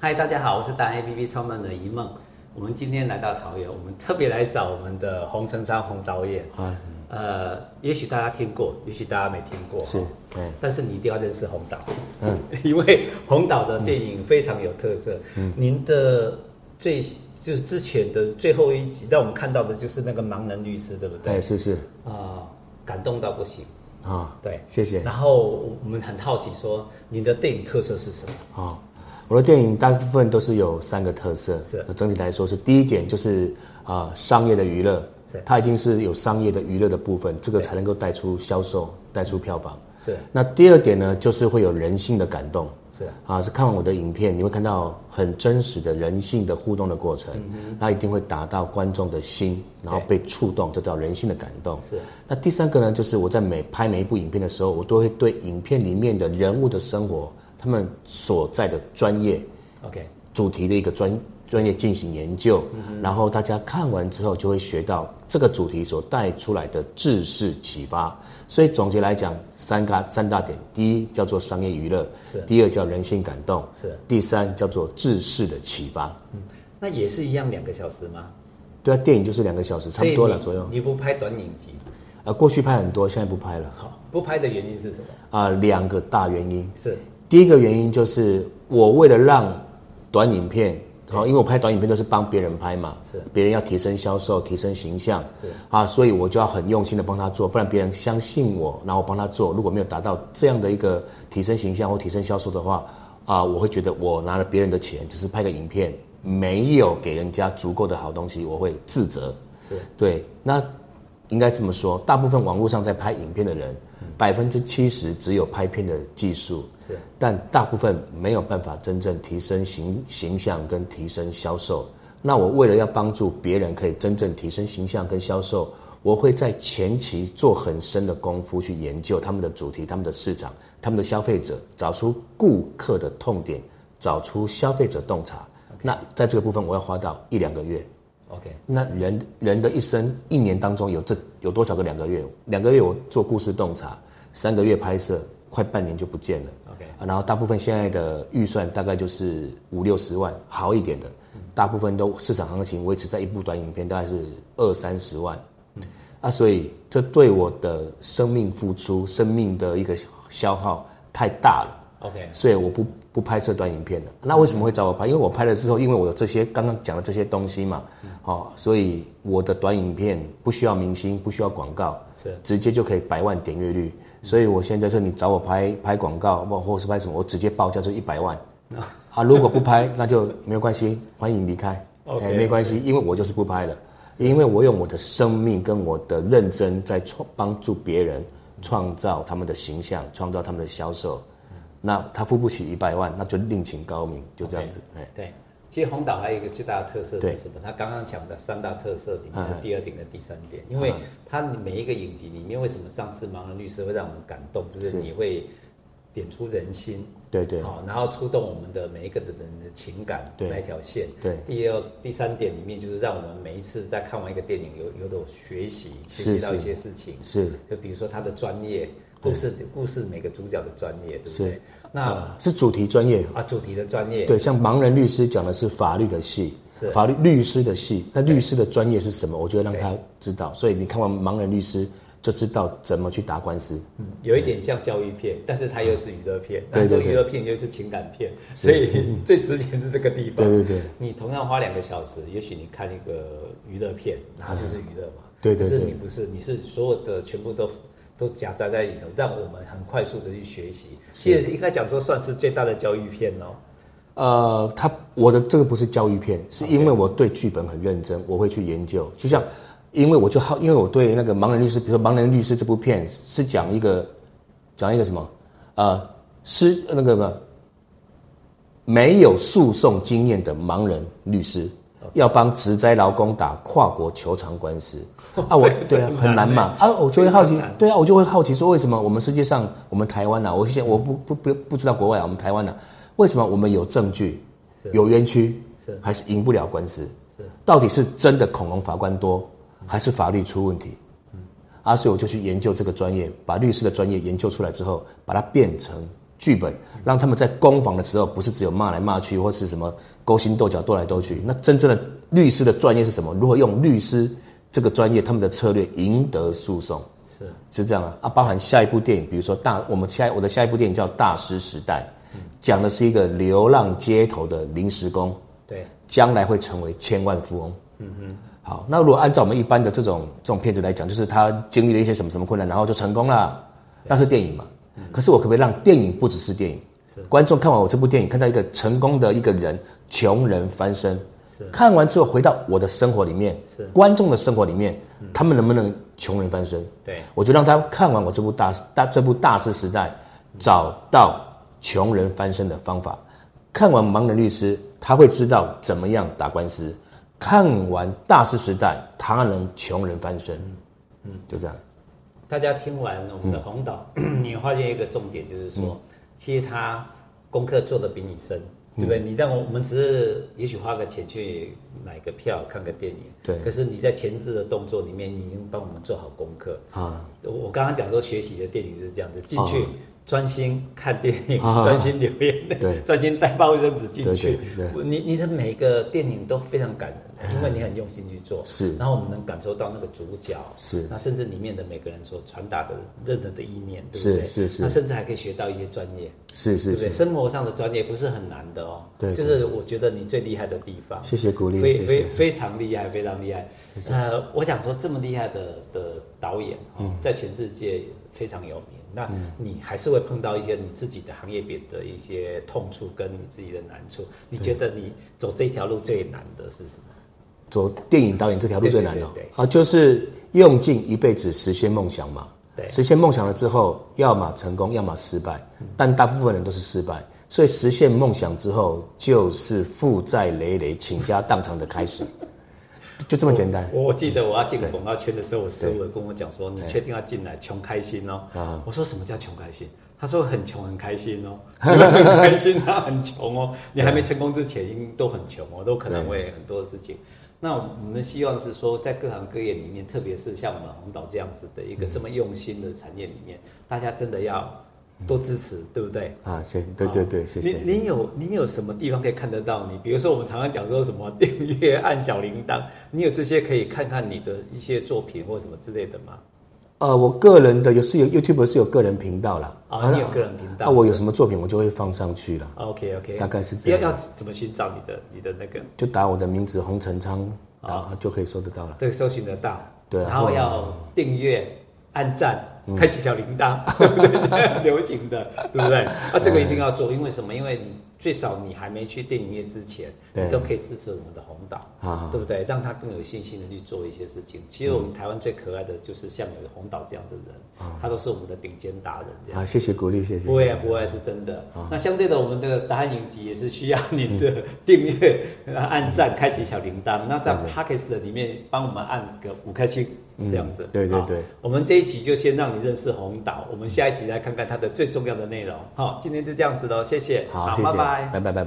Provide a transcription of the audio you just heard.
嗨，大家好，我是大 A P P 创办人一梦。我们今天来到桃园，我们特别来找我们的洪承昌洪导演。啊，呃，也许大家听过，也许大家没听过。是，嗯。但是你一定要认识洪导。嗯，因为洪导的电影非常有特色。嗯。您的最就是之前的最后一集，让我们看到的就是那个盲人律师，对不对？对，是是。啊，感动到不行。啊，对，谢谢。然后我们很好奇，说您的电影特色是什么？啊。我的电影大部分都是有三个特色，是整体来说是第一点就是啊、呃、商业的娱乐，是它一定是有商业的娱乐的部分，这个才能够带出销售，带出票房。是。那第二点呢，就是会有人性的感动，是啊，是看完我的影片，你会看到很真实的人性的互动的过程，嗯、那一定会打到观众的心，然后被触动，这叫人性的感动。是。那第三个呢，就是我在每拍每一部影片的时候，我都会对影片里面的人物的生活。他们所在的专业，OK，主题的一个专专业进行研究，然后大家看完之后就会学到这个主题所带出来的知识启发。所以总结来讲，三个三大点：第一叫做商业娱乐，是；第二叫人性感动，是；第三叫做知识的启发。嗯，那也是一样两个小时吗？对啊，电影就是两个小时，差不多了左右。你不拍短影集？呃，过去拍很多，现在不拍了。好，不拍的原因是什么？啊、呃，两个大原因是。第一个原因就是我为了让短影片，好，因为我拍短影片都是帮别人拍嘛，是。别人要提升销售、提升形象，是。啊，所以我就要很用心的帮他做，不然别人相信我，然后我帮他做，如果没有达到这样的一个提升形象或提升销售的话，啊，我会觉得我拿了别人的钱，只是拍个影片，没有给人家足够的好东西，我会自责。是。对，那应该这么说，大部分网络上在拍影片的人，百分之七十只有拍片的技术。是，但大部分没有办法真正提升形形象跟提升销售。那我为了要帮助别人可以真正提升形象跟销售，我会在前期做很深的功夫去研究他们的主题、他们的市场、他们的消费者，找出顾客的痛点，找出消费者洞察。那在这个部分，我要花到一两个月。OK，那人人的一生一年当中有这有多少个两个月？两个月我做故事洞察，三个月拍摄，快半年就不见了。OK，然后大部分现在的预算大概就是五六十万，好一点的，大部分都市场行情维持在一部短影片大概是二三十万，啊，所以这对我的生命付出、生命的一个消耗太大了。OK，所以我不不拍摄短影片了。那为什么会找我拍？因为我拍了之后，因为我有这些刚刚讲的这些东西嘛，好，所以我的短影片不需要明星，不需要广告，是直接就可以百万点阅率。所以我现在说你找我拍拍广告，或或是拍什么，我直接报价就一百万。啊，如果不拍 那就没有关系，欢迎离开。OK，欸，没关系，因为我就是不拍了，因为我用我的生命跟我的认真在创帮助别人创造他们的形象，创造他们的销售。那他付不起一百万，那就另请高明，就这样子。Okay, 对。其实红岛还有一个最大的特色是什么？他刚刚讲的三大特色里面的第二点跟第三点，因为他每一个影集里面，为什么上次盲人律师会让我们感动？就是你会点出人心，对对，好，然后触动我们的每一个的人的情感那条线。对，第二、第三点里面就是让我们每一次在看完一个电影有有种学习，学习到一些事情。是，就比如说他的专业故事，故事每个主角的专业，对不对？那、呃、是主题专业啊，主题的专业对，像盲人律师讲的是法律的戏，是法律律师的戏。那律师的专业是什么？我就会让他知道。所以你看完盲人律师就知道怎么去打官司。嗯，有一点像教育片，但是它又是娱乐片。对对对，娱乐片又是情感片，所以 最值钱是这个地方。对对对，你同样花两个小时，也许你看一个娱乐片，然后就是娱乐嘛。对对对，可是你不是，你是所有的全部都。都夹杂在里头，让我们很快速的去学习。其实应该讲说，算是最大的教育片哦。呃，他我的这个不是教育片，是因为我对剧本很认真，我会去研究。就像，因为我就好，因为我对那个盲人律师，比如说《盲人律师》这部片是讲一个讲一个什么？呃，是那个什么？没有诉讼经验的盲人律师。要帮职灾劳工打跨国求偿官司啊，我对啊很难嘛啊，我就会好奇，对啊，我就会好奇说，为什么我们世界上，我们台湾呢？我现在我不不不不知道国外啊，我们台湾呢，为什么我们有证据，有冤屈，是还是赢不了官司？是到底是真的恐龙法官多，还是法律出问题？啊，所以我就去研究这个专业，把律师的专业研究出来之后，把它变成剧本，让他们在攻防的时候不是只有骂来骂去，或是什么勾心斗角斗来斗去。那真正的律师的专业是什么？如何用律师这个专业，他们的策略赢得诉讼？是是这样啊啊！包含下一部电影，比如说大，我们下我的下一部电影叫《大师时代》，讲的是一个流浪街头的临时工，对，将来会成为千万富翁。嗯哼。好，那如果按照我们一般的这种这种片子来讲，就是他经历了一些什么什么困难，然后就成功了，那是电影嘛？嗯、可是我可不可以让电影不只是电影？观众看完我这部电影，看到一个成功的一个人，穷人翻身，看完之后回到我的生活里面，是观众的生活里面，嗯、他们能不能穷人翻身？对，我就让他看完我这部大大这部大师时代，找到穷人翻身的方法。看完盲人律师，他会知道怎么样打官司。看完《大师时代》，他能穷人翻身，嗯，就这样。大家听完我们的红导，嗯、你会发现一个重点，就是说，嗯、其实他功课做的比你深，对不对？嗯、你让我我们只是也许花个钱去买个票看个电影，对。可是你在前置的动作里面，你已经帮我们做好功课啊。我刚刚讲说学习的电影就是这样子，进去。啊专心看电影，专心留言，对，专心带包卫生纸进去。你你的每个电影都非常感人，因为你很用心去做。是，然后我们能感受到那个主角，是，那甚至里面的每个人所传达的任何的意念，对不对？是是是。那甚至还可以学到一些专业，是是，对不对？生活上的专业不是很难的哦。对，就是我觉得你最厉害的地方。谢谢鼓励，非非非常厉害，非常厉害。呃，我想说这么厉害的的导演，在全世界非常有名。那你还是会碰到一些你自己的行业别的一些痛处，跟你自己的难处。你觉得你走这条路最难的是什么？走电影导演这条路最难的啊，就是用尽一辈子实现梦想嘛。对，实现梦想了之后，要么成功，要么失败。但大部分人都是失败，所以实现梦想之后，就是负债累累、倾家荡产的开始。就这么简单。我我记得我要进广告圈的时候，我师傅跟我讲说：“你确定要进来？穷开心哦。”我说：“什么叫穷开心？”他说：“很穷很开心哦，很开心他很穷哦。你还没成功之前，都很穷哦，都可能会很多的事情。那我们希望是说，在各行各业里面，特别是像我们红岛这样子的一个这么用心的产业里面，大家真的要。多支持，对不对？啊，行，对对对，谢谢。您您有您有什么地方可以看得到你？比如说，我们常常讲说什么订阅按小铃铛，你有这些可以看看你的一些作品或什么之类的吗？呃，我个人的有是有 YouTube 是有个人频道啦。啊，你有个人频道。那我有什么作品，我就会放上去了。OK OK，大概是这样。要要怎么寻找你的你的那个？就打我的名字洪成昌啊，就可以搜得到了。对，搜寻得到。对，然后要订阅、按赞。开启小铃铛，对，这样流行的，对不对？啊，这个一定要做，因为什么？因为你。最少你还没去电影院之前，你都可以支持我们的红导，对不对？让他更有信心的去做一些事情。其实我们台湾最可爱的就是像有红导这样的人，他都是我们的顶尖达人。这样啊，谢谢鼓励，谢谢。不会啊，不会是真的。那相对的，我们这个答案影集也是需要您的 订阅、按赞、开启小铃铛。那在 Podcast 里面帮我们按个五颗星，这样子。对对对。我们这一集就先让你认识红岛，我们下一集来看看它的最重要的内容。好，今天就这样子喽，谢谢。好，谢谢。拜拜拜拜。